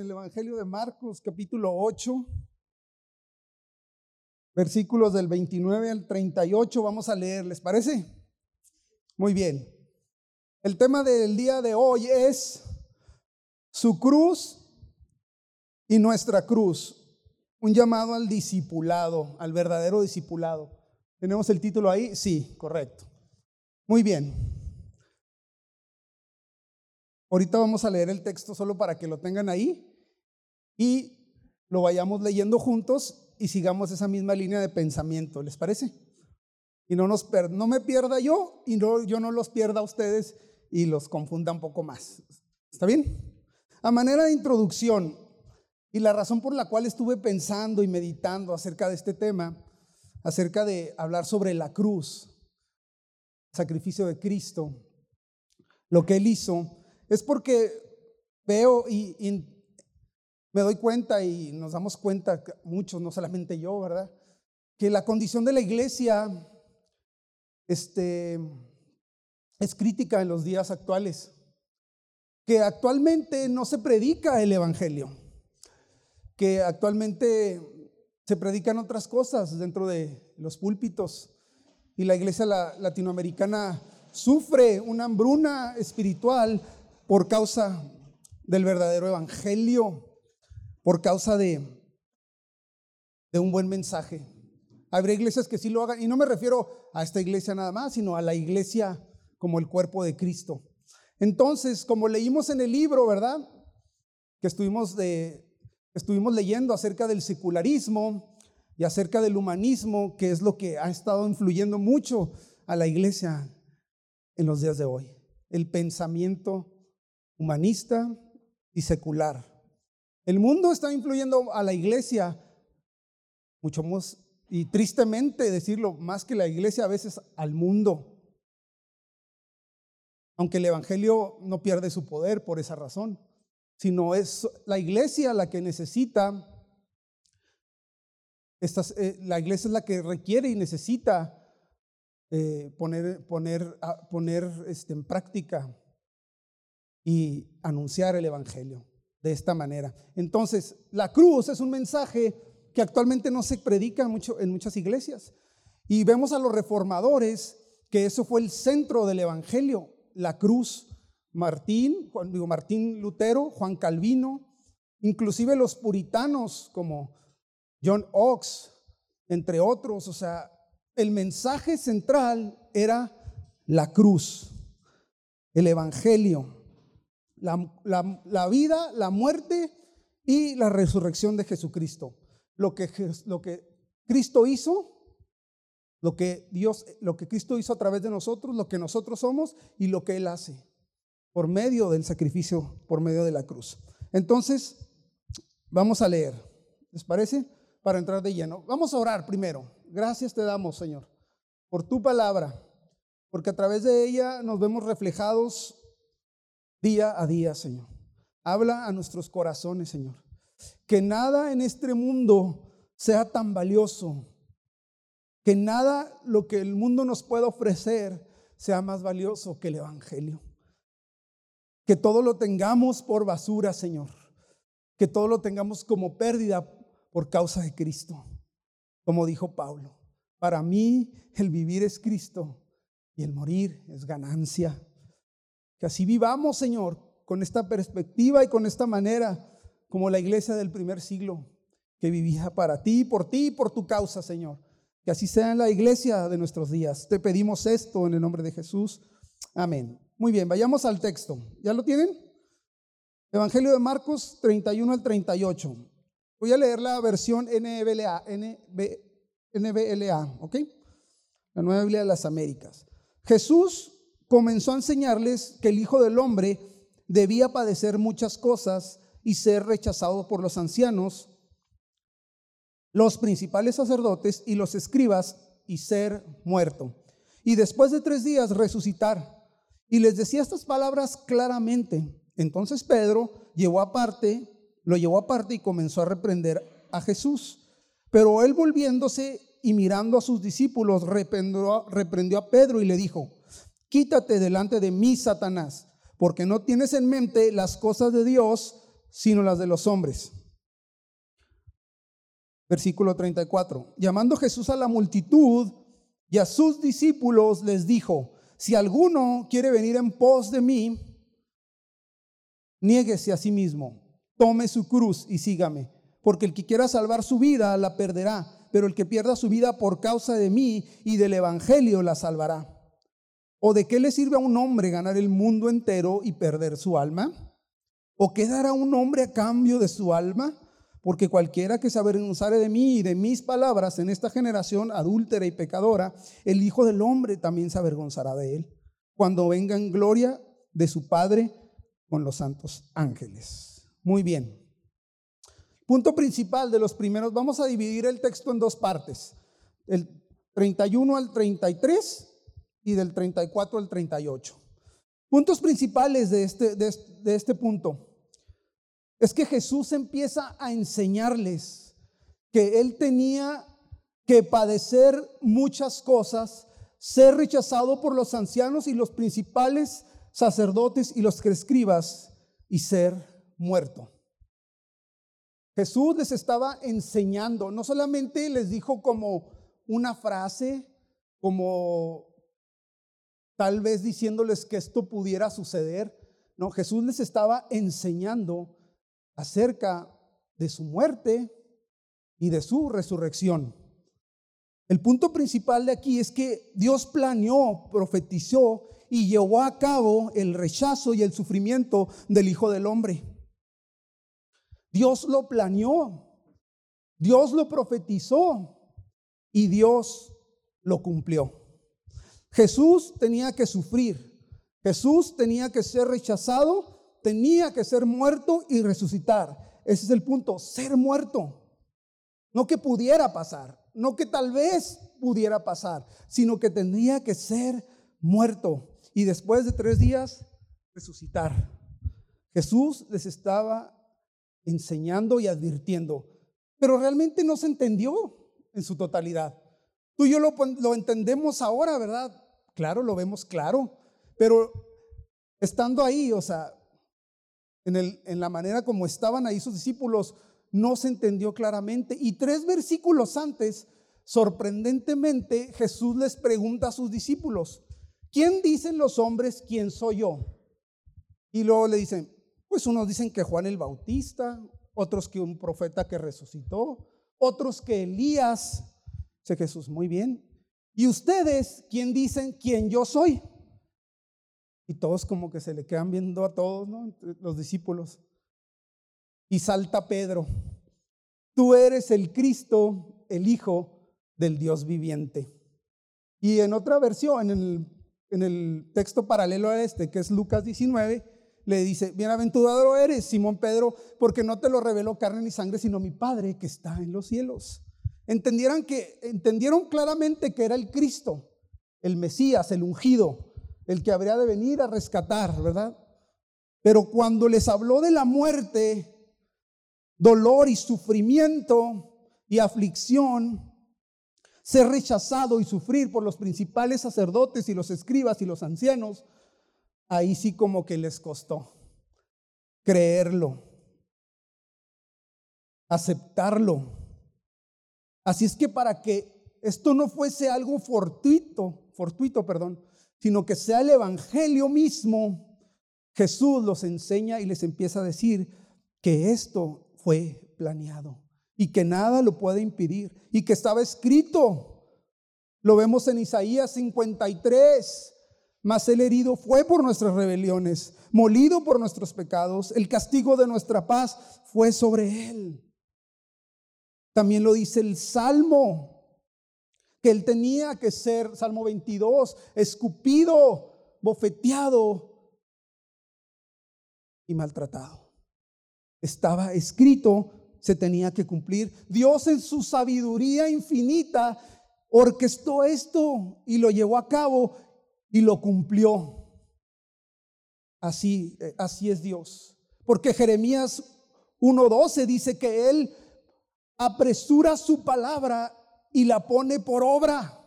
el Evangelio de Marcos, capítulo 8, versículos del 29 al 38. Vamos a leer, ¿les parece? Muy bien. El tema del día de hoy es su cruz y nuestra cruz. Un llamado al discipulado, al verdadero discipulado. ¿Tenemos el título ahí? Sí, correcto. Muy bien. Ahorita vamos a leer el texto solo para que lo tengan ahí y lo vayamos leyendo juntos y sigamos esa misma línea de pensamiento, ¿les parece? Y no, nos no me pierda yo y no, yo no los pierda a ustedes y los confunda un poco más. ¿Está bien? A manera de introducción y la razón por la cual estuve pensando y meditando acerca de este tema, acerca de hablar sobre la cruz, sacrificio de Cristo, lo que Él hizo, es porque veo y, me doy cuenta y nos damos cuenta, muchos, no solamente yo, ¿verdad? Que la condición de la iglesia este, es crítica en los días actuales. Que actualmente no se predica el Evangelio. Que actualmente se predican otras cosas dentro de los púlpitos. Y la iglesia latinoamericana sufre una hambruna espiritual por causa del verdadero evangelio, por causa de, de un buen mensaje. Habrá iglesias que sí lo hagan, y no me refiero a esta iglesia nada más, sino a la iglesia como el cuerpo de Cristo. Entonces, como leímos en el libro, ¿verdad? Que estuvimos, de, estuvimos leyendo acerca del secularismo y acerca del humanismo, que es lo que ha estado influyendo mucho a la iglesia en los días de hoy. El pensamiento humanista y secular. El mundo está influyendo a la iglesia mucho más, y tristemente decirlo, más que la iglesia a veces al mundo. Aunque el Evangelio no pierde su poder por esa razón, sino es la iglesia la que necesita, eh, la iglesia es la que requiere y necesita eh, poner, poner, poner este, en práctica y anunciar el Evangelio de esta manera. Entonces, la cruz es un mensaje que actualmente no se predica mucho en muchas iglesias. Y vemos a los reformadores que eso fue el centro del Evangelio, la cruz. Martín, digo, Martín Lutero, Juan Calvino, inclusive los puritanos como John Ox, entre otros. O sea, el mensaje central era la cruz, el Evangelio la, vida, la muerte y la resurrección de Jesucristo. Lo que, lo que Cristo hizo, lo que Dios, lo que Cristo hizo a través de nosotros, lo que nosotros somos y lo que Él hace por medio del sacrificio, por medio de la cruz. Entonces, vamos a leer. ¿Les parece? Para entrar de lleno. Vamos a orar primero. Gracias te damos, Señor, por tu palabra, porque a través de ella nos vemos reflejados día a día, Señor. Habla a nuestros corazones, Señor. Que nada en este mundo sea tan valioso. Que nada lo que el mundo nos pueda ofrecer sea más valioso que el Evangelio. Que todo lo tengamos por basura, Señor. Que todo lo tengamos como pérdida por causa de Cristo. Como dijo Pablo, para mí el vivir es Cristo y el morir es ganancia. Que así vivamos, Señor, con esta perspectiva y con esta manera, como la iglesia del primer siglo, que vivía para ti, por ti y por tu causa, Señor. Que así sea en la iglesia de nuestros días. Te pedimos esto en el nombre de Jesús. Amén. Muy bien, vayamos al texto. ¿Ya lo tienen? Evangelio de Marcos 31 al 38. Voy a leer la versión NBLA, NBLA, ¿ok? La Nueva Biblia de las Américas. Jesús comenzó a enseñarles que el Hijo del Hombre debía padecer muchas cosas y ser rechazado por los ancianos, los principales sacerdotes y los escribas y ser muerto. Y después de tres días resucitar. Y les decía estas palabras claramente. Entonces Pedro llevó aparte, lo llevó aparte y comenzó a reprender a Jesús. Pero él volviéndose y mirando a sus discípulos, reprendió, reprendió a Pedro y le dijo, Quítate delante de mí, Satanás, porque no tienes en mente las cosas de Dios, sino las de los hombres. Versículo 34. Llamando Jesús a la multitud y a sus discípulos les dijo, si alguno quiere venir en pos de mí, niéguese a sí mismo, tome su cruz y sígame, porque el que quiera salvar su vida la perderá, pero el que pierda su vida por causa de mí y del Evangelio la salvará. ¿O de qué le sirve a un hombre ganar el mundo entero y perder su alma? ¿O qué dará un hombre a cambio de su alma? Porque cualquiera que se avergonzare de mí y de mis palabras en esta generación adúltera y pecadora, el Hijo del Hombre también se avergonzará de él, cuando venga en gloria de su Padre con los santos ángeles. Muy bien. Punto principal de los primeros, vamos a dividir el texto en dos partes, el 31 al 33 y del 34 al 38. Puntos principales de este, de, de este punto es que Jesús empieza a enseñarles que él tenía que padecer muchas cosas, ser rechazado por los ancianos y los principales sacerdotes y los escribas y ser muerto. Jesús les estaba enseñando, no solamente les dijo como una frase, como tal vez diciéndoles que esto pudiera suceder, no, Jesús les estaba enseñando acerca de su muerte y de su resurrección. El punto principal de aquí es que Dios planeó, profetizó y llevó a cabo el rechazo y el sufrimiento del Hijo del Hombre. Dios lo planeó, Dios lo profetizó y Dios lo cumplió. Jesús tenía que sufrir, Jesús tenía que ser rechazado tenía que ser muerto y resucitar. Ese es el punto, ser muerto. No que pudiera pasar, no que tal vez pudiera pasar, sino que tendría que ser muerto y después de tres días resucitar. Jesús les estaba enseñando y advirtiendo, pero realmente no se entendió en su totalidad. Tú y yo lo, lo entendemos ahora, ¿verdad? Claro, lo vemos claro, pero estando ahí, o sea, en, la manera como estaban ahí sus discípulos, no se entendió claramente. Y tres versículos antes, sorprendentemente, Jesús les pregunta a sus discípulos, ¿quién dicen los hombres quién soy yo? Y luego le dicen, pues unos dicen que Juan el Bautista, otros que un profeta que resucitó, otros que Elías. Dice Jesús, muy bien. ¿Y ustedes quién dicen quién yo soy? Y todos como que se le quedan viendo a todos, ¿no? Los discípulos. Y salta Pedro. Tú eres el Cristo, el Hijo del Dios viviente. Y en otra versión, en el, en el texto paralelo a este, que es Lucas 19, le dice, bienaventurado eres, Simón Pedro, porque no te lo reveló carne ni sangre, sino mi Padre que está en los cielos. Entendieron que, entendieron claramente que era el Cristo, el Mesías, el ungido, el que habría de venir a rescatar, ¿verdad? Pero cuando les habló de la muerte, dolor y sufrimiento y aflicción, ser rechazado y sufrir por los principales sacerdotes y los escribas y los ancianos, ahí sí como que les costó creerlo, aceptarlo. Así es que para que esto no fuese algo fortuito, fortuito, perdón, sino que sea el Evangelio mismo, Jesús los enseña y les empieza a decir que esto fue planeado y que nada lo puede impedir y que estaba escrito. Lo vemos en Isaías 53. Mas el herido fue por nuestras rebeliones, molido por nuestros pecados, el castigo de nuestra paz fue sobre él. También lo dice el Salmo que él tenía que ser, Salmo 22, escupido, bofeteado y maltratado. Estaba escrito, se tenía que cumplir. Dios en su sabiduría infinita orquestó esto y lo llevó a cabo y lo cumplió. Así, eh, así es Dios. Porque Jeremías 1.12 dice que Él apresura su palabra y la pone por obra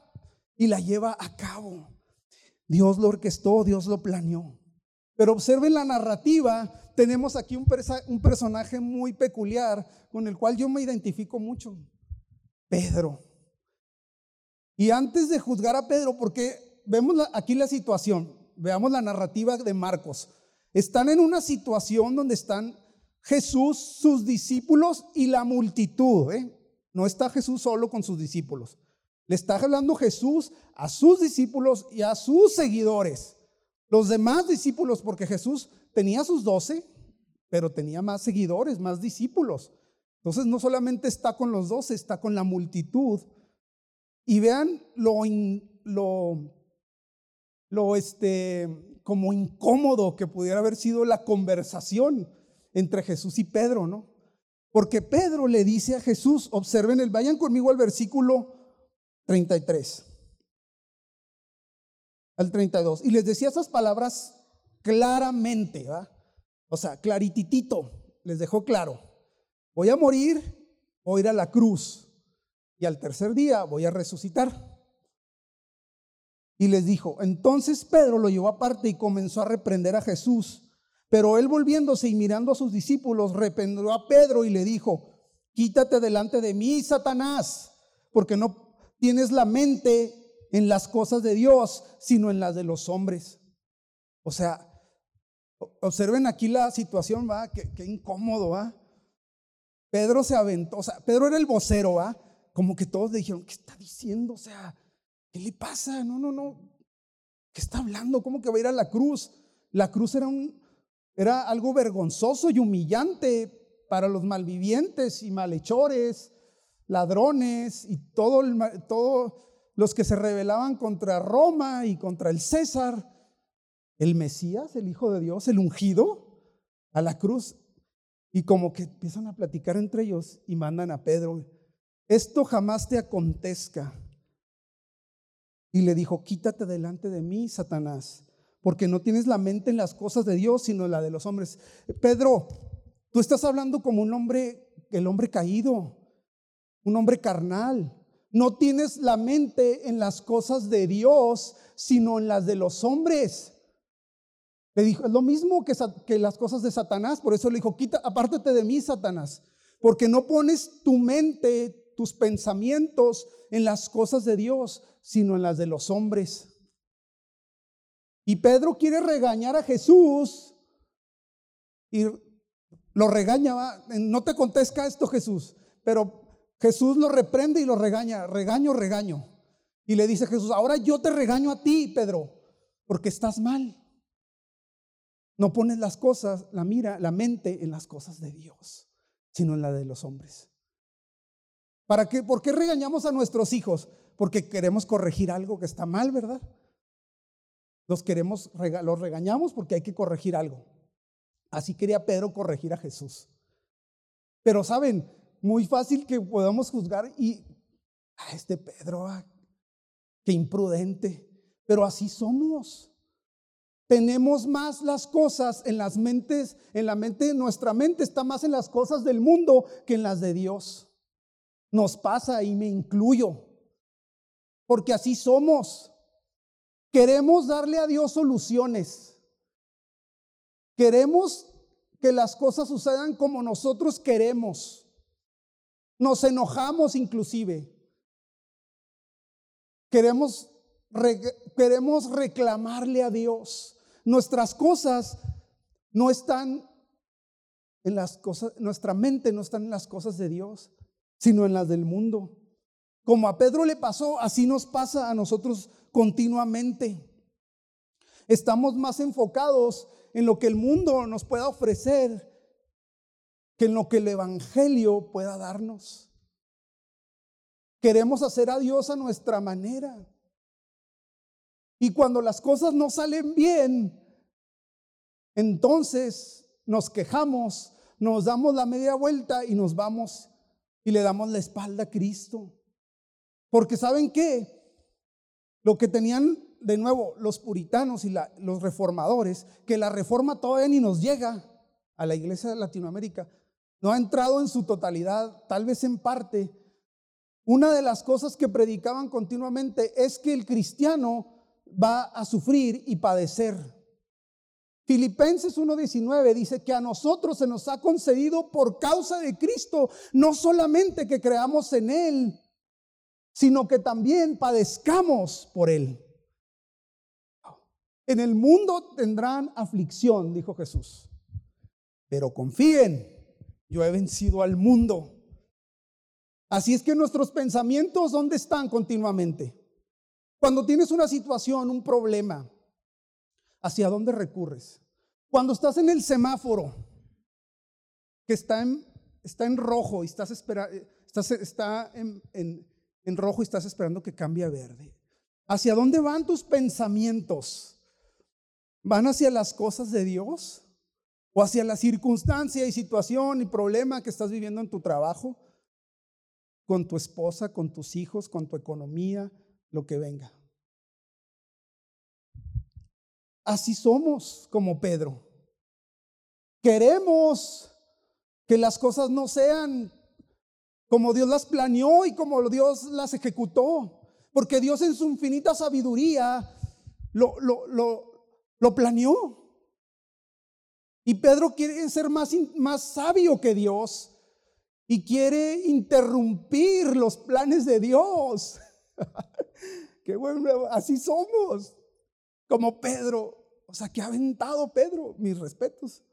y la lleva a cabo. Dios lo orquestó, Dios lo planeó. Pero observen la narrativa, tenemos aquí un, un personaje muy peculiar con el cual yo me identifico mucho, Pedro. Y antes de juzgar a Pedro, porque vemos aquí la situación, veamos la narrativa de Marcos. Están en una situación donde están Jesús, sus discípulos y la multitud. ¿eh? No está Jesús solo con sus discípulos. Le está hablando Jesús a sus discípulos y a sus seguidores. Los demás discípulos, porque Jesús tenía sus doce, pero tenía más seguidores, más discípulos. Entonces no solamente está con los doce, está con la multitud. Y vean lo, lo, lo este, como incómodo que pudiera haber sido la conversación entre Jesús y Pedro, ¿no? Porque Pedro le dice a Jesús, observen el, vayan conmigo al versículo 33, al 32, y les decía esas palabras claramente, ¿va? O sea, clarititito, les dejó claro, voy a morir, voy a ir a la cruz, y al tercer día voy a resucitar. Y les dijo, entonces Pedro lo llevó aparte y comenzó a reprender a Jesús. Pero él volviéndose y mirando a sus discípulos, reprendió a Pedro y le dijo, quítate delante de mí, Satanás, porque no tienes la mente en las cosas de Dios, sino en las de los hombres. O sea, observen aquí la situación, va, qué, incómodo, va. Pedro se aventó, o sea, Pedro era el vocero, va. Como que todos dijeron, ¿qué está diciendo? O sea, ¿qué le pasa? No, no, no. ¿Qué está hablando? ¿Cómo que va a ir a la cruz? La cruz era un, era algo vergonzoso y humillante para los malvivientes y malhechores, ladrones y todos los que se rebelaban contra Roma y contra el César. El Mesías, el Hijo de Dios, el ungido, a la cruz. Y como que empiezan a platicar entre ellos y mandan a Pedro, esto jamás te acontezca. Y le dijo, quítate delante de mí, Satanás porque no tienes la mente en las cosas de Dios, sino en la de los hombres. Pedro, tú estás hablando como un hombre, el hombre caído, un hombre carnal. No tienes la mente en las cosas de Dios, sino en las de los hombres. Le dijo, es lo mismo que, las cosas de Satanás, por eso le dijo, quita, apártate de mí, Satanás, porque no pones tu mente, tus pensamientos en las cosas de Dios, sino en las de los hombres. Y Pedro quiere regañar a Jesús y lo regaña, no te contesta esto Jesús, pero Jesús lo reprende y lo regaña, regaño, regaño. Y le dice Jesús, ahora yo te regaño a ti, Pedro, porque estás mal. No pones las cosas, la mira, la mente en las cosas de Dios, sino en la de los hombres. ¿Para qué? ¿Por qué regañamos a nuestros hijos? Porque queremos corregir algo que está mal, ¿verdad? Los queremos, los regañamos porque hay que corregir algo. Así quería Pedro corregir a Jesús. Pero saben, muy fácil que podamos juzgar y a ah, este Pedro, ah, qué imprudente. Pero así somos. Tenemos más las cosas en las mentes, en la mente, nuestra mente está más en las cosas del mundo que en las de Dios. Nos pasa y me incluyo. Porque así somos. Queremos darle a Dios soluciones. Queremos que las cosas sucedan como nosotros queremos. Nos enojamos inclusive. Queremos, queremos reclamarle a Dios. Nuestras cosas no están en las cosas, nuestra mente no está en las cosas de Dios, sino en las del mundo. Como a Pedro le pasó, así nos pasa a nosotros continuamente. Estamos más enfocados en lo que el mundo nos pueda ofrecer que en lo que el Evangelio pueda darnos. Queremos hacer a Dios a nuestra manera. Y cuando las cosas no salen bien, entonces nos quejamos, nos damos la media vuelta y nos vamos y le damos la espalda a Cristo. Porque ¿saben qué? Lo que tenían de nuevo los puritanos y los reformadores, que la reforma todavía ni nos llega a la iglesia de Latinoamérica, no ha entrado en su totalidad, tal vez en parte. Una de las cosas que predicaban continuamente es que el cristiano va a sufrir y padecer Filipenses 1.19 dice que a nosotros se nos ha concedido por causa de Cristo, no solamente que creamos en Él, sino que también padezcamos por Él. En el mundo tendrán aflicción, dijo Jesús, pero confíen, yo he vencido al mundo. Así es que nuestros pensamientos, ¿dónde están continuamente? Cuando tienes una situación, un problema, ¿hacia dónde recurres? Cuando estás en el semáforo, que está en, está en rojo y estás esperando, estás, está en rojo y estás esperando que cambie a verde. ¿Hacia dónde van tus pensamientos? ¿Van hacia las cosas de Dios? ¿O hacia la circunstancia y situación y problema que estás viviendo en tu trabajo? Con tu esposa, con tus hijos, con tu economía, lo que venga. Así somos como Pedro. Queremos que las cosas no sean como Dios las planeó y como Dios las ejecutó. Porque Dios en su infinita sabiduría lo, lo, lo, planeó. Y Pedro quiere ser más, más sabio que Dios y quiere interrumpir los planes de Dios. Qué bueno, así somos, como Pedro. O sea, que ha aventado Pedro, mis respetos.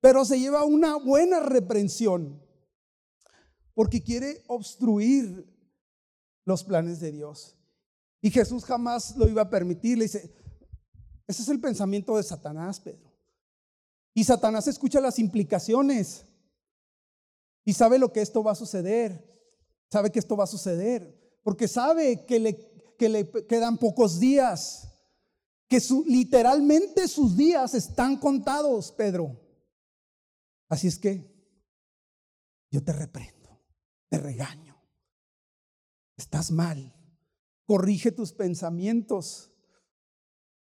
Pero se lleva una buena reprensión porque quiere obstruir los planes de Dios. Y Jesús jamás lo iba a permitir. Le dice, ese es el pensamiento de Satanás, Pedro. Y Satanás escucha las implicaciones y sabe lo que esto va a suceder. Sabe que esto va a suceder. Porque sabe que le, que le quedan pocos días. Que literalmente sus días están contados, Pedro. Así es que yo te reprendo, te regaño. Estás mal. Corrige tus pensamientos.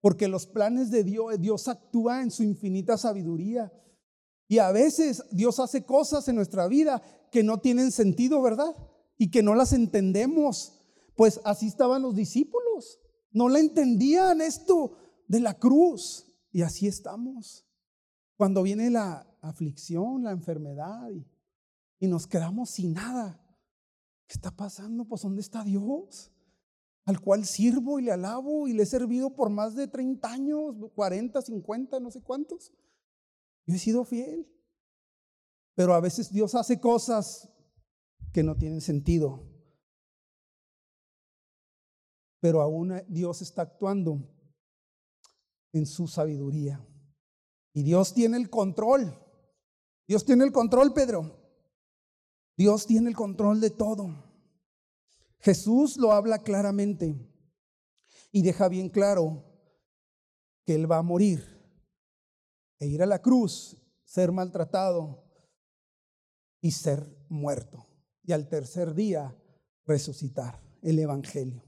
Porque los planes de Dios, Dios actúa en su infinita sabiduría. Y a veces Dios hace cosas en nuestra vida que no tienen sentido, ¿verdad? Y que no las entendemos. Pues así estaban los discípulos. No la entendían esto de la cruz. Y así estamos. Cuando viene la aflicción, la enfermedad y nos quedamos sin nada. ¿Qué está pasando? Pues ¿dónde está Dios? al cual sirvo y le alabo y le he servido por más de 30 años, 40, 50, no sé cuántos. Yo he sido fiel. Pero a veces Dios hace cosas que no tienen sentido. Pero aún Dios está actuando en su sabiduría. Y Dios tiene el control. Dios tiene el control, Pedro. Dios tiene el control de todo. Jesús lo habla claramente y deja bien claro que Él va a morir e ir a la cruz, ser maltratado y ser muerto. Y al tercer día resucitar el Evangelio.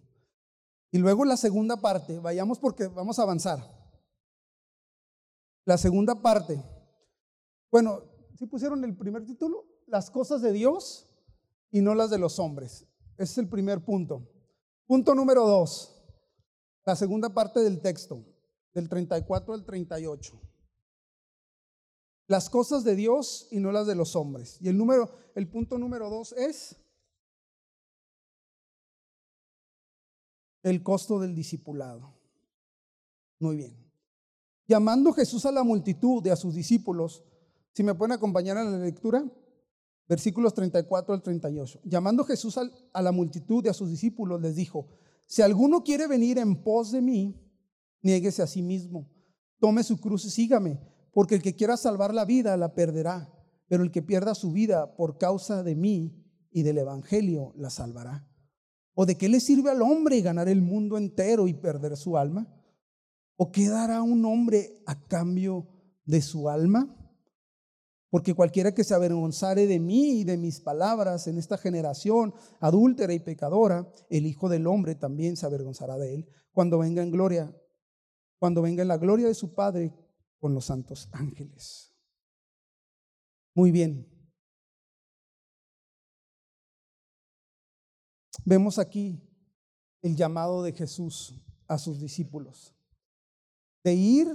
Y luego la segunda parte, vayamos porque vamos a avanzar. La segunda parte, bueno, si pusieron el primer título, las cosas de Dios y no las de los hombres. Ese es el primer punto. Punto número dos, la segunda parte del texto, del 34 al 38. Las cosas de Dios y no las de los hombres. Y el número, el punto número dos es el costo del discipulado. Muy bien. Llamando Jesús a la multitud de a sus discípulos, si me pueden acompañar a la lectura, versículos 34 al 38. Llamando Jesús a la multitud y a sus discípulos, les dijo, si alguno quiere venir en pos de mí, niéguese a sí mismo, tome su cruz y sígame, porque el que quiera salvar la vida la perderá, pero el que pierda su vida por causa de mí y del Evangelio la salvará. ¿O de qué le sirve al hombre ganar el mundo entero y perder su alma? ¿O qué dará un hombre a cambio de su alma? Porque cualquiera que se avergonzare de mí y de mis palabras en esta generación adúltera y pecadora, el Hijo del Hombre también se avergonzará de él cuando venga en gloria, cuando venga en la gloria de su Padre con los santos ángeles. Muy bien. Vemos aquí el llamado de Jesús a sus discípulos de ir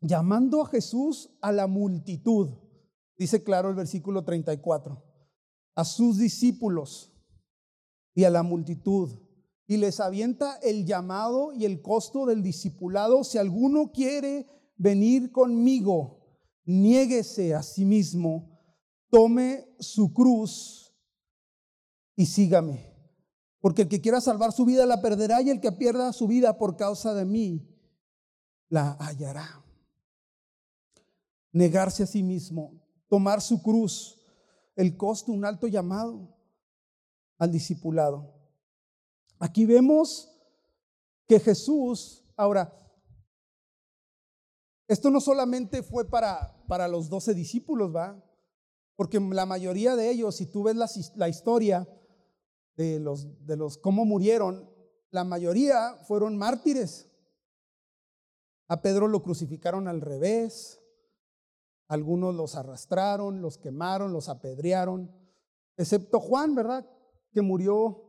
llamando a Jesús a la multitud, dice claro el versículo 34, a sus discípulos y a la multitud, y les avienta el llamado y el costo del discipulado. Si alguno quiere venir conmigo, niéguese a sí mismo, tome su cruz y sígame. Porque el que quiera salvar su vida la perderá y el que pierda su vida por causa de mí la hallará. Negarse a sí mismo, tomar su cruz, el costo, un alto llamado al discipulado. Aquí vemos que Jesús, ahora, esto no solamente fue para, para los doce discípulos, ¿va? Porque la mayoría de ellos, si tú ves la, la historia de los, de los cómo murieron, la mayoría fueron mártires. A Pedro lo crucificaron al revés, algunos los arrastraron, los quemaron, los apedrearon, excepto Juan, ¿verdad? Que murió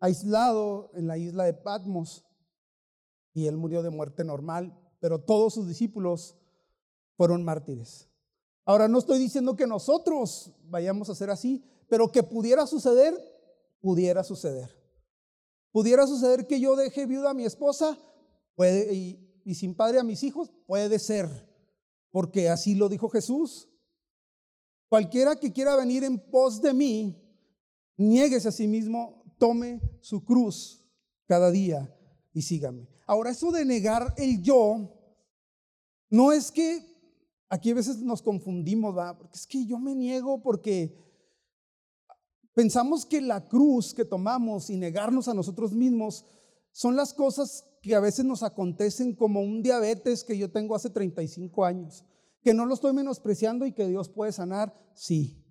aislado en la isla de Patmos y él murió de muerte normal pero todos sus discípulos fueron mártires. Ahora no estoy diciendo que nosotros vayamos a ser así, pero que pudiera suceder, pudiera suceder. Pudiera suceder que yo deje viuda a mi esposa puede, y, y sin padre a mis hijos, puede ser, porque así lo dijo Jesús. Cualquiera que quiera venir en pos de mí, niéguese a sí mismo, tome su cruz cada día y sígame. Ahora, eso de negar el yo, no es que aquí a veces nos confundimos, ¿va? Porque es que yo me niego porque pensamos que la cruz que tomamos y negarnos a nosotros mismos son las cosas que a veces nos acontecen como un diabetes que yo tengo hace 35 años, que no lo estoy menospreciando y que Dios puede sanar, sí,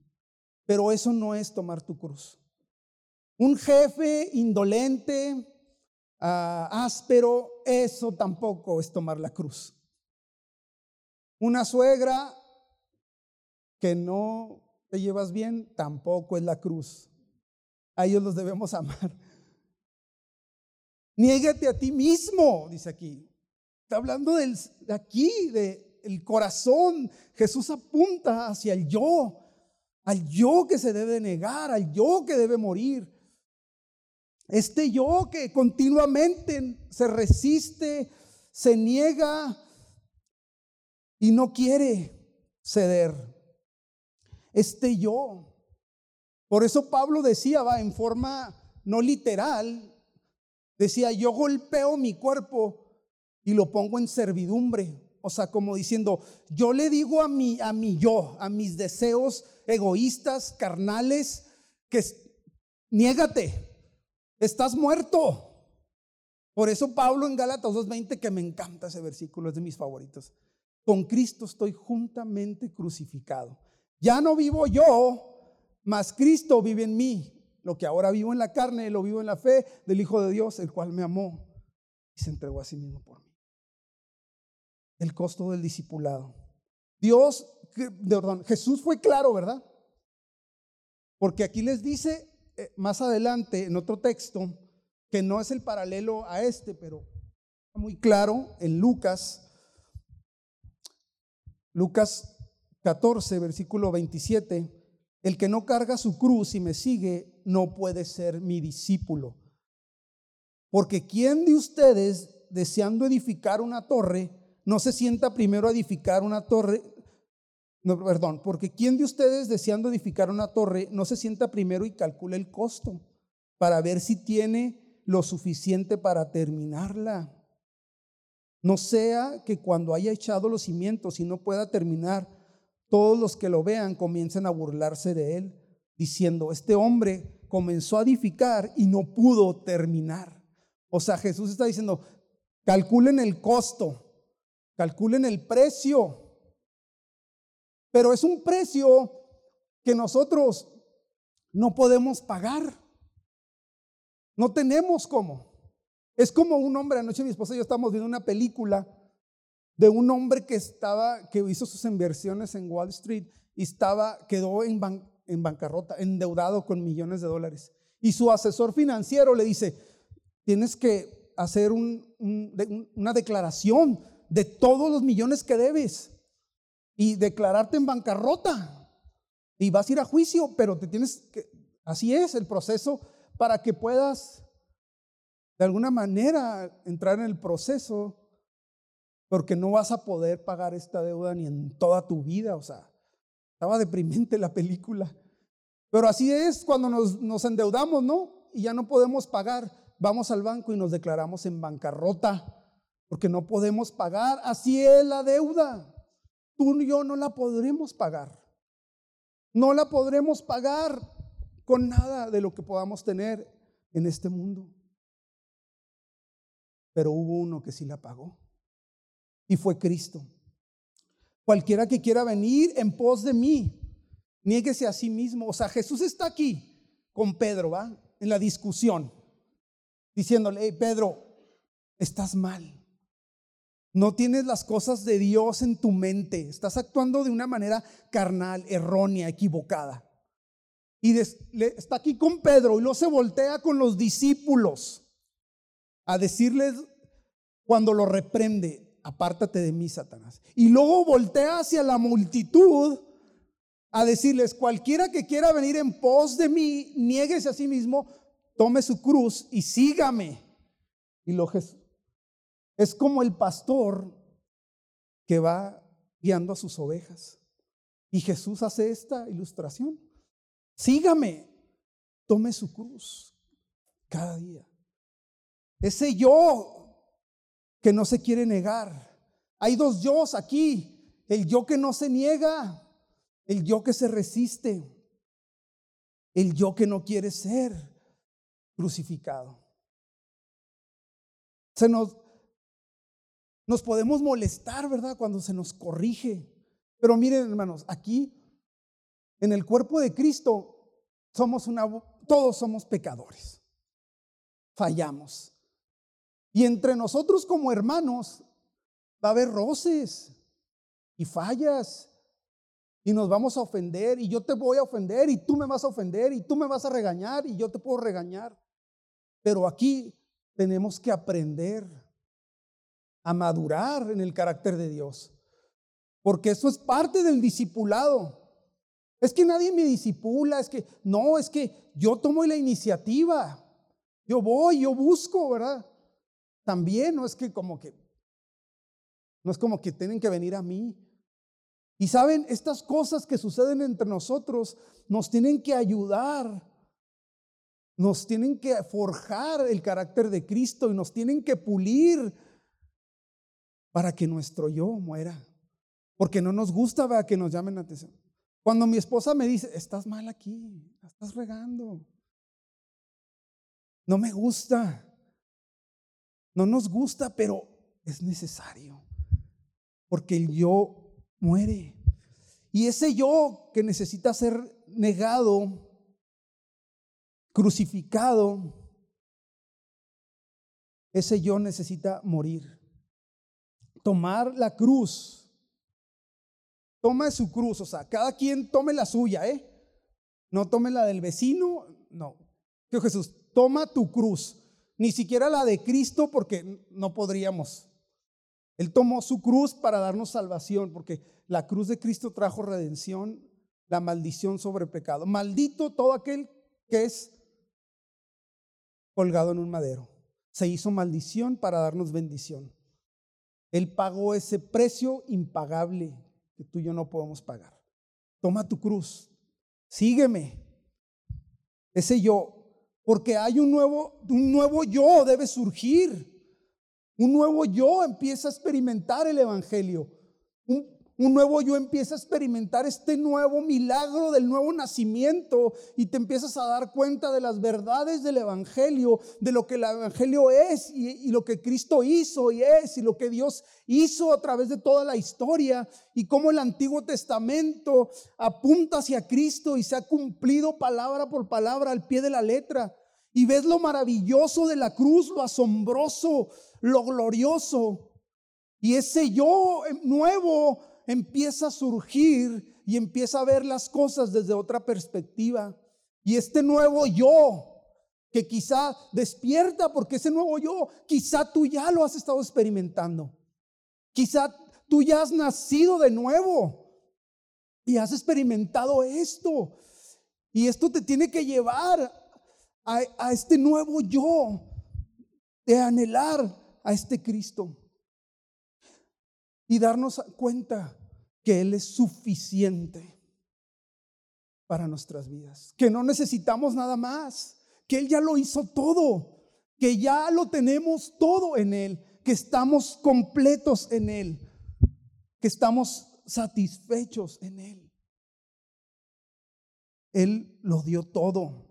pero eso no es tomar tu cruz. Un jefe indolente, Ah, áspero, eso tampoco es tomar la cruz. Una suegra que no te llevas bien, tampoco es la cruz. A ellos los debemos amar. Niégate a ti mismo, dice aquí. Está hablando del, de aquí, del corazón. Jesús apunta hacia el yo, al yo que se debe negar, al yo que debe morir. Este yo que continuamente se resiste, se niega y no quiere ceder. Este yo. Por eso Pablo decía, va, en forma no literal, decía, yo golpeo mi cuerpo y lo pongo en servidumbre. O sea, como diciendo, yo le digo a mi, a mi yo, a mis deseos egoístas, carnales, que niégate, estás muerto. Por eso Pablo en Gálatas 2.20, que me encanta ese versículo, es de mis favoritos. Con Cristo estoy juntamente crucificado. Ya no vivo yo, mas Cristo vive en mí. Lo que ahora vivo en la carne, lo vivo en la fe del Hijo de Dios, el cual me amó y se entregó a sí mismo por mí. El costo del discipulado. Dios, perdón, Jesús fue claro, ¿verdad? Porque aquí les dice eh, más adelante en otro texto, que no es el paralelo a este, pero muy claro en Lucas, Lucas 14, versículo 27, el que no carga su cruz y me sigue no puede ser mi discípulo. Porque ¿quién de ustedes, deseando edificar una torre, no se sienta primero a edificar una torre no, perdón, porque ¿quién de ustedes deseando edificar una torre no se sienta primero y calcula el costo para ver si tiene lo suficiente para terminarla? No sea que cuando haya echado los cimientos y no pueda terminar, todos los que lo vean comiencen a burlarse de él, diciendo, este hombre comenzó a edificar y no pudo terminar. O sea, Jesús está diciendo, calculen el costo, calculen el precio pero es un precio que nosotros no podemos pagar. No tenemos cómo. Es como un hombre, anoche mi esposa y yo estábamos viendo una película de un hombre que estaba, que hizo sus inversiones en Wall Street y estaba, quedó en, en bancarrota, endeudado con millones de dólares. Y su asesor financiero le dice, tienes que hacer una declaración de todos los millones que debes y declararte en bancarrota. Y vas a ir a juicio, pero te tienes que, así es el proceso para que puedas de alguna manera entrar en el proceso, porque no vas a poder pagar esta deuda ni en toda tu vida. O sea, estaba deprimente la película. Pero así es cuando nos, endeudamos, ¿no? Y ya no podemos pagar. Vamos al banco y nos declaramos en bancarrota porque no podemos pagar. Así es la deuda. Tú y yo no la podremos pagar. No la podremos pagar con nada de lo que podamos tener en este mundo. Pero hubo uno que sí la pagó. Y fue Cristo. Cualquiera que quiera venir en pos de mí, niéguese a sí mismo. O sea, Jesús está aquí con Pedro, ¿va? En la discusión, diciéndole, hey, Pedro, estás mal. No tienes las cosas de Dios en tu mente. Estás actuando de una manera carnal, errónea, equivocada. Y está aquí con Pedro y luego se voltea con los discípulos a decirles cuando lo reprende, apártate de mí, Satanás. Y luego voltea hacia la multitud a decirles, cualquiera que quiera venir en pos de mí, niéguese a sí mismo, tome su cruz y sígame. Y lo Jesús es como el pastor que va guiando a sus ovejas. Y Jesús hace esta ilustración. Sígame, tome su cruz cada día. Ese yo que no se quiere negar. Hay dos yo aquí. El yo que no se niega, el yo que se resiste, el yo que no quiere ser crucificado. Se nos, nos podemos molestar, ¿verdad? Cuando se nos corrige. Pero miren, hermanos, aquí en el cuerpo de Cristo somos una todos somos pecadores. Fallamos. Y entre nosotros como hermanos va a haber roces y fallas y nos vamos a ofender y yo te voy a ofender y tú me vas a ofender y tú me vas a regañar y yo te puedo regañar. Pero aquí tenemos que aprender a madurar en el carácter de Dios. Porque eso es parte del discipulado. Es que nadie me disipula, es que no, es que yo tomo la iniciativa. Yo voy, yo busco, ¿verdad? También no es que como que no es como que tienen que venir a mí. Y saben, estas cosas que suceden entre nosotros nos tienen que ayudar. Nos tienen que forjar el carácter de Cristo y nos tienen que pulir para que nuestro yo muera. Porque no nos gusta que nos llamen la atención. Cuando mi esposa me dice, estás mal aquí, estás regando. No me gusta. No nos gusta, pero es necesario. Porque el yo muere. Y ese yo que necesita ser negado, crucificado, ese yo necesita morir tomar la cruz. Toma su cruz, o sea, cada quien tome la suya, ¿eh? No tome la del vecino, no. Dijo Jesús, toma tu cruz, ni siquiera la de Cristo porque no podríamos. Él tomó su cruz para darnos salvación, porque la cruz de Cristo trajo redención, la maldición sobre pecado. Maldito todo aquel que es colgado en un madero. Se hizo maldición para darnos bendición. Él pagó ese precio impagable que tú y yo no podemos pagar. Toma tu cruz, sígueme. Ese yo, porque hay un nuevo, un nuevo yo debe surgir. Un nuevo yo empieza a experimentar el Evangelio. Un un nuevo yo empieza a experimentar este nuevo milagro del nuevo nacimiento y te empiezas a dar cuenta de las verdades del Evangelio, de lo que el Evangelio es y, lo que Cristo hizo y es y lo que Dios hizo a través de toda la historia y cómo el Antiguo Testamento apunta hacia Cristo y se ha cumplido palabra por palabra al pie de la letra. Y ves lo maravilloso de la cruz, lo asombroso, lo glorioso. Y ese yo nuevo empieza a surgir y empieza a ver las cosas desde otra perspectiva. Y este nuevo yo, que quizá despierta, porque ese nuevo yo, quizá tú ya lo has estado experimentando. Quizá tú ya has nacido de nuevo y has experimentado esto. Y esto te tiene que llevar a, a este nuevo yo, de anhelar a este Cristo y darnos cuenta que Él es suficiente para nuestras vidas, que no necesitamos nada más, que Él ya lo hizo todo, que ya lo tenemos todo en Él, que estamos completos en Él, que estamos satisfechos en Él. Él lo dio todo,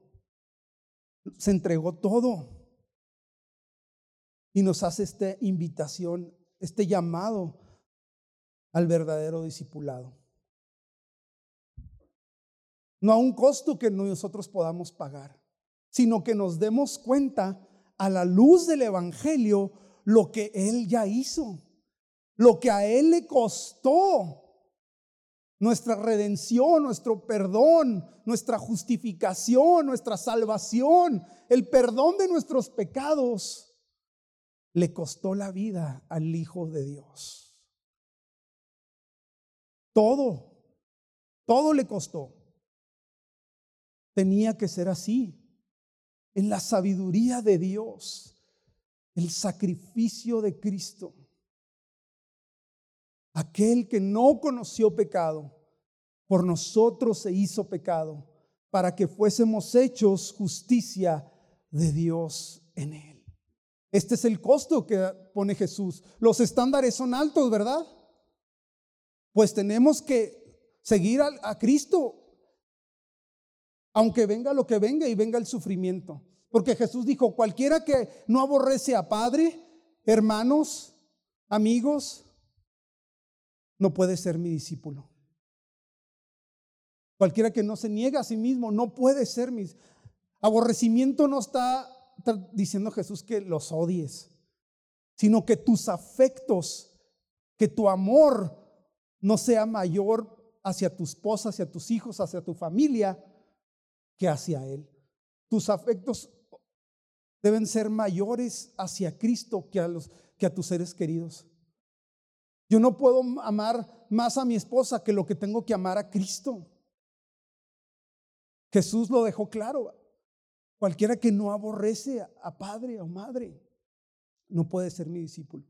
se entregó todo y nos hace esta invitación, este llamado al verdadero discipulado. No a un costo que nosotros podamos pagar, sino que nos demos cuenta a la luz del Evangelio lo que Él ya hizo, lo que a Él le costó nuestra redención, nuestro perdón, nuestra justificación, nuestra salvación, el perdón de nuestros pecados, le costó la vida al Hijo de Dios. Todo, todo le costó. Tenía que ser así. En la sabiduría de Dios, el sacrificio de Cristo. Aquel que no conoció pecado, por nosotros se hizo pecado, para que fuésemos hechos justicia de Dios en él. Este es el costo que pone Jesús. Los estándares son altos, ¿verdad? Pues tenemos que seguir a, Cristo, aunque venga lo que venga y venga el sufrimiento. Porque Jesús dijo, cualquiera que no aborrece a padre, hermanos, amigos, no puede ser mi discípulo. Cualquiera que no se niega a sí mismo no puede ser mi aborrecimiento no está diciendo Jesús que los odies, sino que tus afectos, que tu amor no sea mayor hacia tu esposa, hacia tus hijos, hacia tu familia, que hacia Él. Tus afectos deben ser mayores hacia Cristo que a, tus seres queridos. Yo no puedo amar más a mi esposa que lo que tengo que amar a Cristo. Jesús lo dejó claro. Cualquiera que no aborrece a padre o madre no puede ser mi discípulo.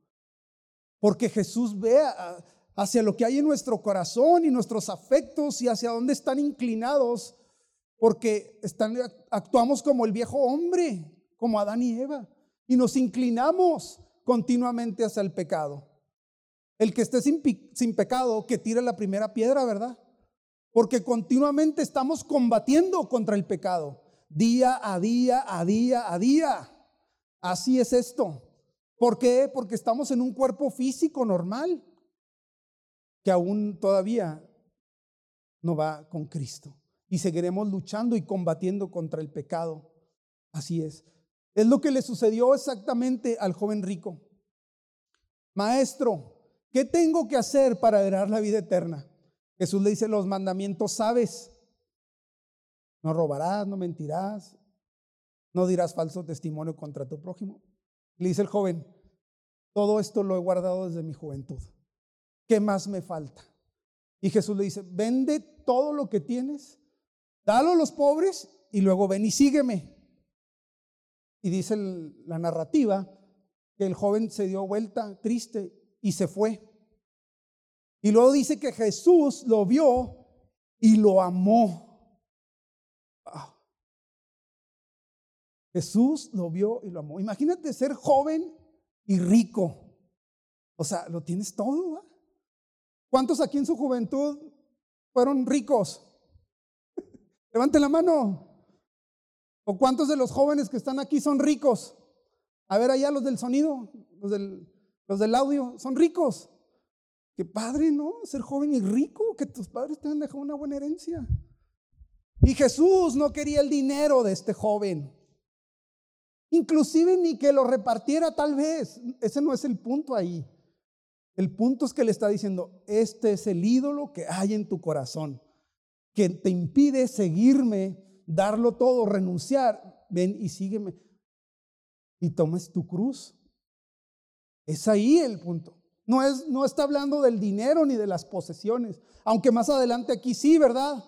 Porque Jesús ve a, hacia lo que hay en nuestro corazón y nuestros afectos y hacia dónde están inclinados, porque actuamos como el viejo hombre, como Adán y Eva, y nos inclinamos continuamente hacia el pecado. El que esté sin, sin pecado, que tire la primera piedra, ¿verdad? Porque continuamente estamos combatiendo contra el pecado, día a día, a día, a día. Así es esto. ¿Por qué? Porque estamos en un cuerpo físico normal que aún todavía no va con Cristo. Y seguiremos luchando y combatiendo contra el pecado. Así es. Es lo que le sucedió exactamente al joven rico. Maestro, ¿qué tengo que hacer para heredar la vida eterna? Jesús le dice, los mandamientos sabes. No robarás, no mentirás, no dirás falso testimonio contra tu prójimo. Le dice el joven, todo esto lo he guardado desde mi juventud. ¿Qué más me falta? Y Jesús le dice, vende todo lo que tienes, dalo a los pobres y luego ven y sígueme. Y dice la narrativa que el joven se dio vuelta triste y se fue. Y luego dice que Jesús lo vio y lo amó. Jesús lo vio y lo amó. Imagínate ser joven y rico. O sea, lo tienes todo. ¿Cuántos aquí en su juventud fueron ricos? Levanten la mano. ¿O cuántos de los jóvenes que están aquí son ricos? A ver allá los del sonido, los del, audio, son ricos. Qué padre, ¿no? Ser joven y rico, que tus padres te han dejado una buena herencia. Y Jesús no quería el dinero de este joven. Inclusive ni que lo repartiera tal vez. Ese no es el punto ahí. El punto es que le está diciendo, este es el ídolo que hay en tu corazón, que te impide seguirme, darlo todo, renunciar. Ven y sígueme. Y tomes tu cruz. Es ahí el punto. No, es, no está hablando del dinero ni de las posesiones, aunque más adelante aquí sí, ¿verdad?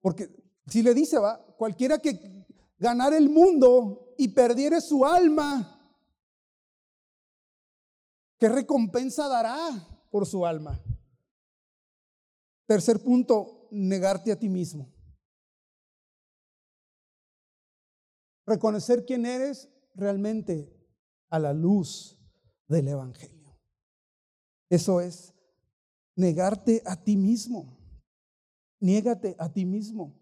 Porque si le dice, va, cualquiera que ganara el mundo y perdiere su alma, ¿qué recompensa dará por su alma? Tercer punto, negarte a ti mismo. Reconocer quién eres realmente a la luz del Evangelio. Eso es negarte a ti mismo. Niégate a ti mismo.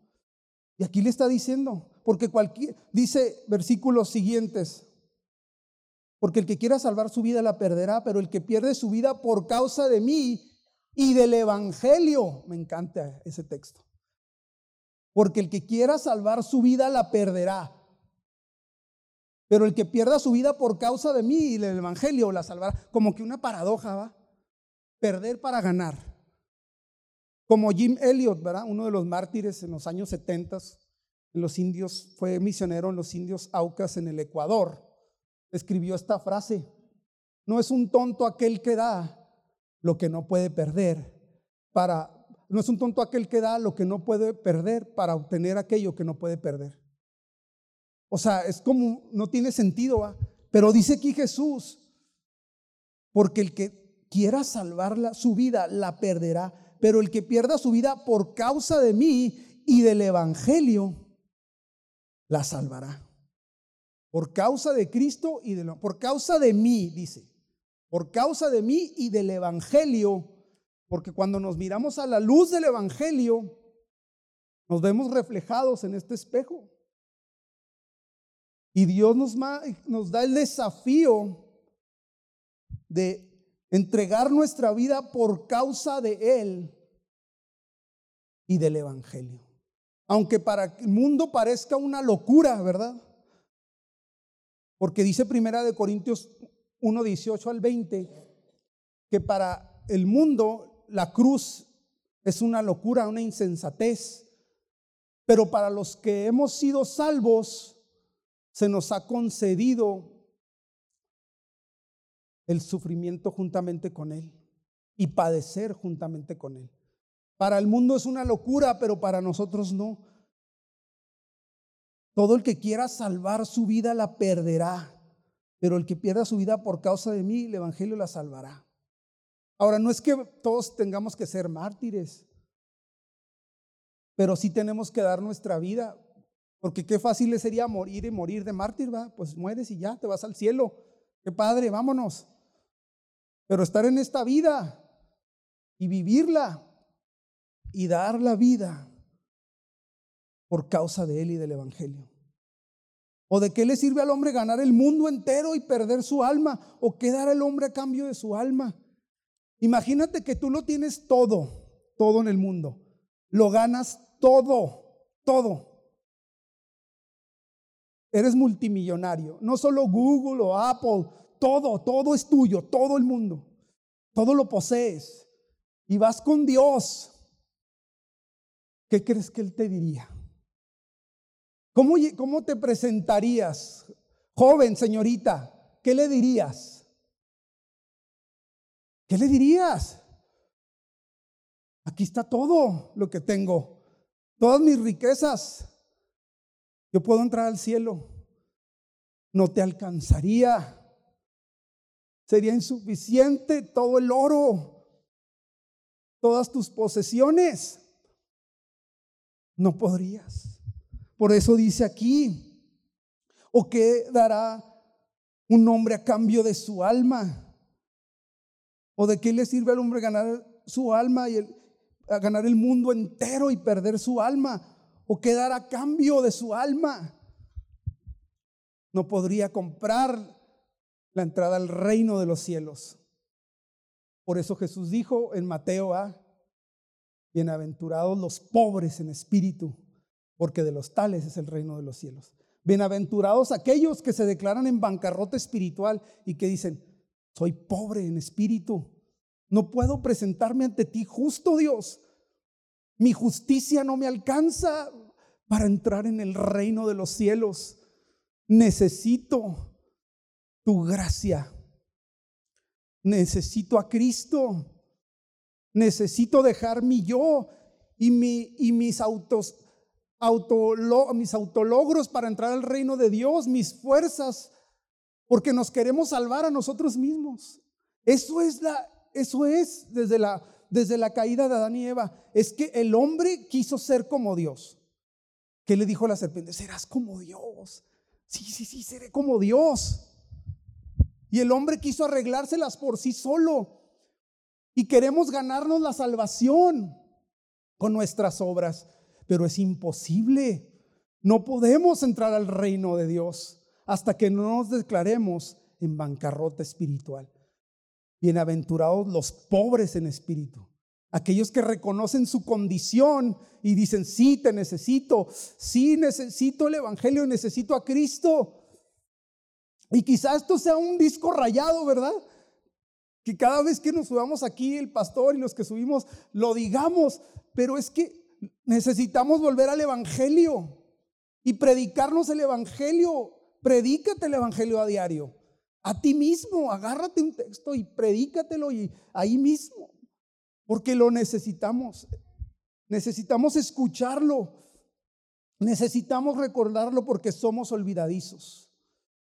Y aquí le está diciendo, porque cualquier, dice versículos siguientes, porque el que quiera salvar su vida la perderá, pero el que pierde su vida por causa de mí y del Evangelio, me encanta ese texto, porque el que quiera salvar su vida la perderá, pero el que pierda su vida por causa de mí y del Evangelio la salvará, como que una paradoja, ¿va? Perder para ganar. Como Jim Elliot, ¿verdad? Uno de los mártires en los años 70, en los indios, fue misionero en los indios Aucas en el Ecuador. Escribió esta frase: No es un tonto aquel que da lo que no puede perder para no es un tonto aquel que da lo que no puede perder para obtener aquello que no puede perder. O sea, es como no tiene sentido, pero dice aquí Jesús, porque el que quiera salvar su vida la perderá, pero el que pierda su vida por causa de mí y del Evangelio, la salvará. Por causa de Cristo y de por causa de mí, dice. Por causa de mí y del Evangelio, porque cuando nos miramos a la luz del Evangelio, nos vemos reflejados en este espejo. Y Dios nos, nos da el desafío de entregar nuestra vida por causa de Él y del Evangelio. Aunque para el mundo parezca una locura, ¿verdad? Porque dice Primera de Corintios 1, 18 al 20, que para el mundo la cruz es una locura, una insensatez, pero para los que hemos sido salvos, se nos ha concedido el sufrimiento juntamente con Él y padecer juntamente con Él. Para el mundo es una locura, pero para nosotros no. Todo el que quiera salvar su vida la perderá, pero el que pierda su vida por causa de mí, el Evangelio la salvará. Ahora, no es que todos tengamos que ser mártires, pero sí tenemos que dar nuestra vida, porque qué fácil le sería morir y morir de mártir, ¿va? Pues mueres y ya, te vas al cielo. Qué padre, vámonos. Pero estar en esta vida y vivirla y dar la vida por causa de Él y del Evangelio. ¿O de qué le sirve al hombre ganar el mundo entero y perder su alma? ¿O qué dará el hombre a cambio de su alma? Imagínate que tú lo tienes todo, todo en el mundo. Lo ganas todo, todo. Eres multimillonario. No solo Google o Apple, todo, todo es tuyo, todo el mundo. Todo lo posees. Y vas con Dios. ¿Qué crees que Él te diría? ¿Cómo, cómo te presentarías? Joven, señorita, ¿qué le dirías? ¿Qué le dirías? Aquí está todo lo que tengo, todas mis riquezas. Yo puedo entrar al cielo. No te alcanzaría. Sería insuficiente todo el oro, todas tus posesiones. No podrías. Por eso dice aquí, ¿o qué dará un hombre a cambio de su alma? ¿O de qué le sirve al hombre ganar su alma y ganar el mundo entero y perder su alma? ¿O qué dará a cambio de su alma? No podría comprar la entrada al reino de los cielos. Por eso Jesús dijo en Mateo A, bienaventurados los pobres en espíritu, porque de los tales es el reino de los cielos. Bienaventurados aquellos que se declaran en bancarrota espiritual y que dicen, soy pobre en espíritu, no puedo presentarme ante ti justo Dios. Mi justicia no me alcanza para entrar en el reino de los cielos. Necesito tu gracia. necesito a Cristo. Necesito dejar mi yo y, y mis autos, mis autologros para entrar al reino de Dios, mis fuerzas, porque nos queremos salvar a nosotros mismos. Eso es la, eso es desde la, desde la caída de Adán y Eva, es que el hombre quiso ser como Dios. ¿Qué le dijo la serpiente? Serás como Dios. Sí, sí, sí, seré como Dios. Y el hombre quiso arreglárselas por sí solo. Y queremos ganarnos la salvación con nuestras obras, pero es imposible. No podemos entrar al reino de Dios hasta que no nos declaremos en bancarrota espiritual. Bienaventurados los pobres en espíritu, aquellos que reconocen su condición y dicen, sí, te necesito, sí, necesito el Evangelio, necesito a Cristo. Y quizás esto sea un disco rayado, ¿verdad? Que cada vez que nos subamos aquí, el pastor y los que subimos, lo digamos, pero es que necesitamos volver al Evangelio y predicarnos el Evangelio. Predícate el Evangelio a diario. A ti mismo, agárrate un texto y predícatelo y ahí mismo. Porque lo necesitamos. Necesitamos escucharlo. Necesitamos recordarlo porque somos olvidadizos.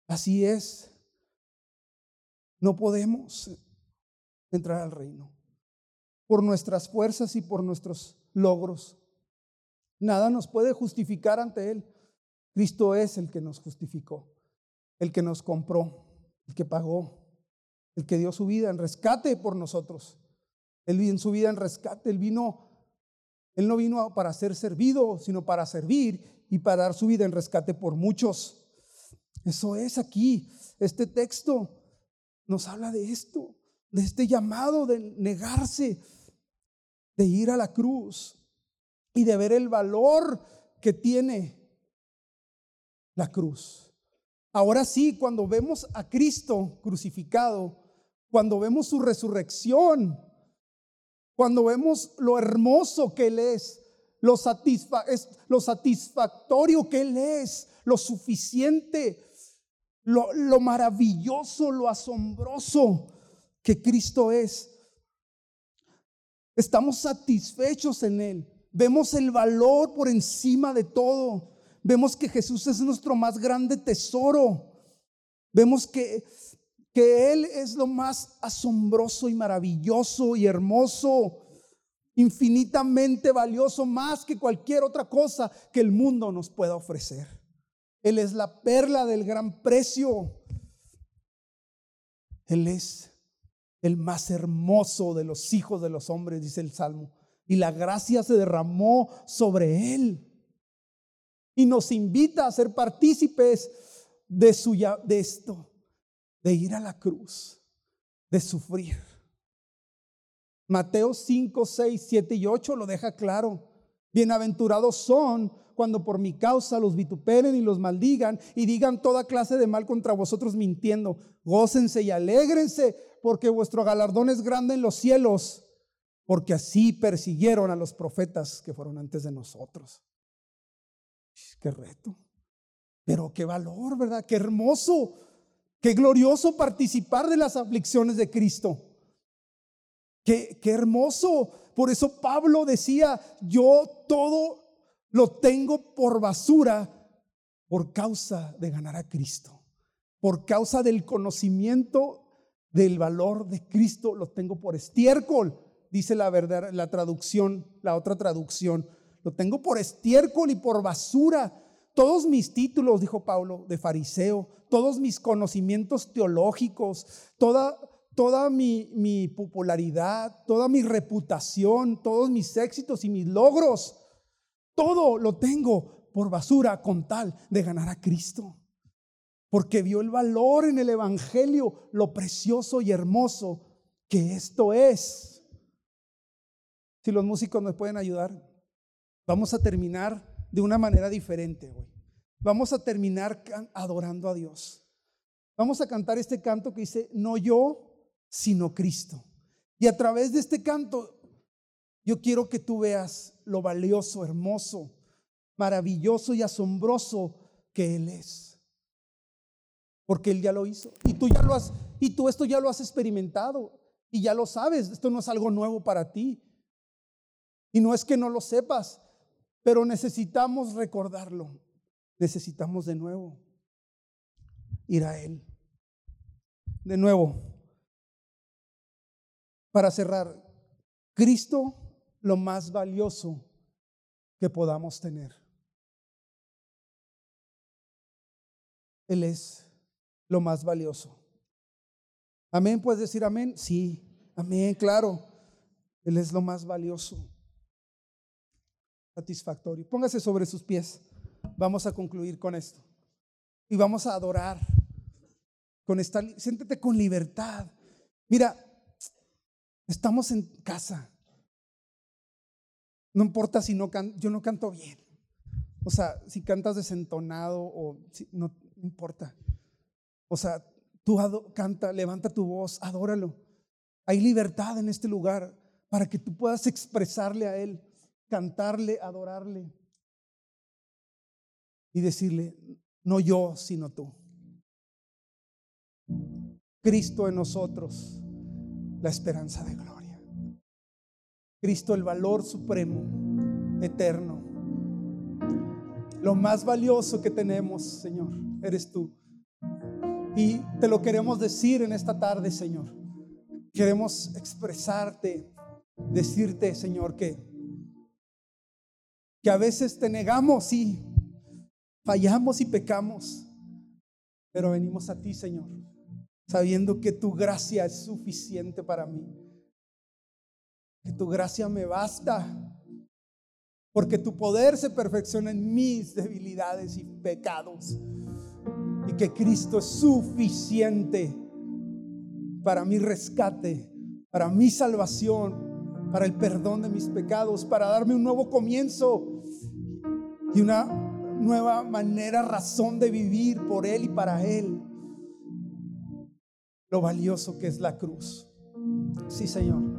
Así es. No podemos entrar al reino por nuestras fuerzas y por nuestros logros. Nada nos puede justificar ante Él. Cristo es el que nos justificó, el que nos compró, el que pagó, el que dio su vida en rescate por nosotros. Él en su vida en rescate, Él vino, Él no vino para ser servido, sino para servir y para dar su vida en rescate por muchos. Eso es aquí. Este texto nos habla de esto de este llamado de negarse, de ir a la cruz y de ver el valor que tiene la cruz. Ahora sí, cuando vemos a Cristo crucificado, cuando vemos su resurrección, cuando vemos lo hermoso que Él es, lo, lo satisfactorio que Él es, lo suficiente, lo, lo maravilloso, lo asombroso que Cristo es. Estamos satisfechos en Él. Vemos el valor por encima de todo. Vemos que Jesús es nuestro más grande tesoro. Vemos que, que Él es lo más asombroso y maravilloso y hermoso, infinitamente valioso, más que cualquier otra cosa que el mundo nos pueda ofrecer. Él es la perla del gran precio. Él es el más hermoso de los hijos de los hombres, dice el Salmo. Y la gracia se derramó sobre él. Y nos invita a ser partícipes de, su, de esto, de ir a la cruz, de sufrir. Mateo 5, 6, 7 y 8 lo deja claro. Bienaventurados son cuando por mi causa los vituperen y los maldigan y digan toda clase de mal contra vosotros mintiendo. Gócense y alégrense porque vuestro galardón es grande en los cielos, porque así persiguieron a los profetas que fueron antes de nosotros. Qué reto, pero qué valor, ¿verdad? Qué hermoso, qué glorioso participar de las aflicciones de Cristo. Qué, qué hermoso. Por eso Pablo decía, yo todo lo tengo por basura por causa de ganar a Cristo, por causa del conocimiento del valor de Cristo lo tengo por estiércol, dice la verdad, la traducción, la otra traducción. Lo tengo por estiércol y por basura. Todos mis títulos, dijo Pablo, de fariseo, todos mis conocimientos teológicos, toda, toda mi, mi popularidad, toda mi reputación, todos mis éxitos y mis logros, todo lo tengo por basura con tal de ganar a Cristo porque vio el valor en el Evangelio, lo precioso y hermoso que esto es. Si los músicos me pueden ayudar, vamos a terminar de una manera diferente hoy. Vamos a terminar adorando a Dios. Vamos a cantar este canto que dice, no yo, sino Cristo. Y a través de este canto, yo quiero que tú veas lo valioso, hermoso, maravilloso y asombroso que Él es porque Él ya lo hizo. Y tú ya lo has, Y tú esto ya lo has experimentado y ya lo sabes. Esto no es algo nuevo para ti. Y no es que no lo sepas, pero necesitamos recordarlo. Necesitamos de nuevo ir a Él. De nuevo, para cerrar, Cristo lo más valioso que podamos tener. Él es lo más valioso. Amén, puedes decir amén. Sí, amén, claro. Él es lo más valioso. Satisfactorio. Póngase sobre sus pies. Vamos a concluir con esto. Y vamos a adorar con esta, siéntete con libertad. Mira, estamos en casa. No importa si no yo no canto bien. O sea, si cantas desentonado o no, importa. O sea, tú canta, levanta tu voz, adóralo. Hay libertad en este lugar para que tú puedas expresarle a Él, cantarle, adorarle y decirle, no yo, sino tú. Cristo en nosotros, la esperanza de gloria. Cristo el valor supremo, eterno. Lo más valioso que tenemos, Señor, eres tú. Y te lo queremos decir en esta tarde, Señor. Queremos expresarte, decirte, Señor, que, que a veces te negamos y fallamos y pecamos, pero venimos a ti, Señor sabiendo que tu gracia es suficiente para mí. Que tu gracia me basta. Porque tu poder se perfecciona en mis debilidades y pecados. Y que Cristo es suficiente para mi rescate, para mi salvación, para el perdón de mis pecados, para darme un nuevo comienzo y una nueva manera, razón de vivir por Él y para Él lo valioso que es la cruz. Sí, Señor.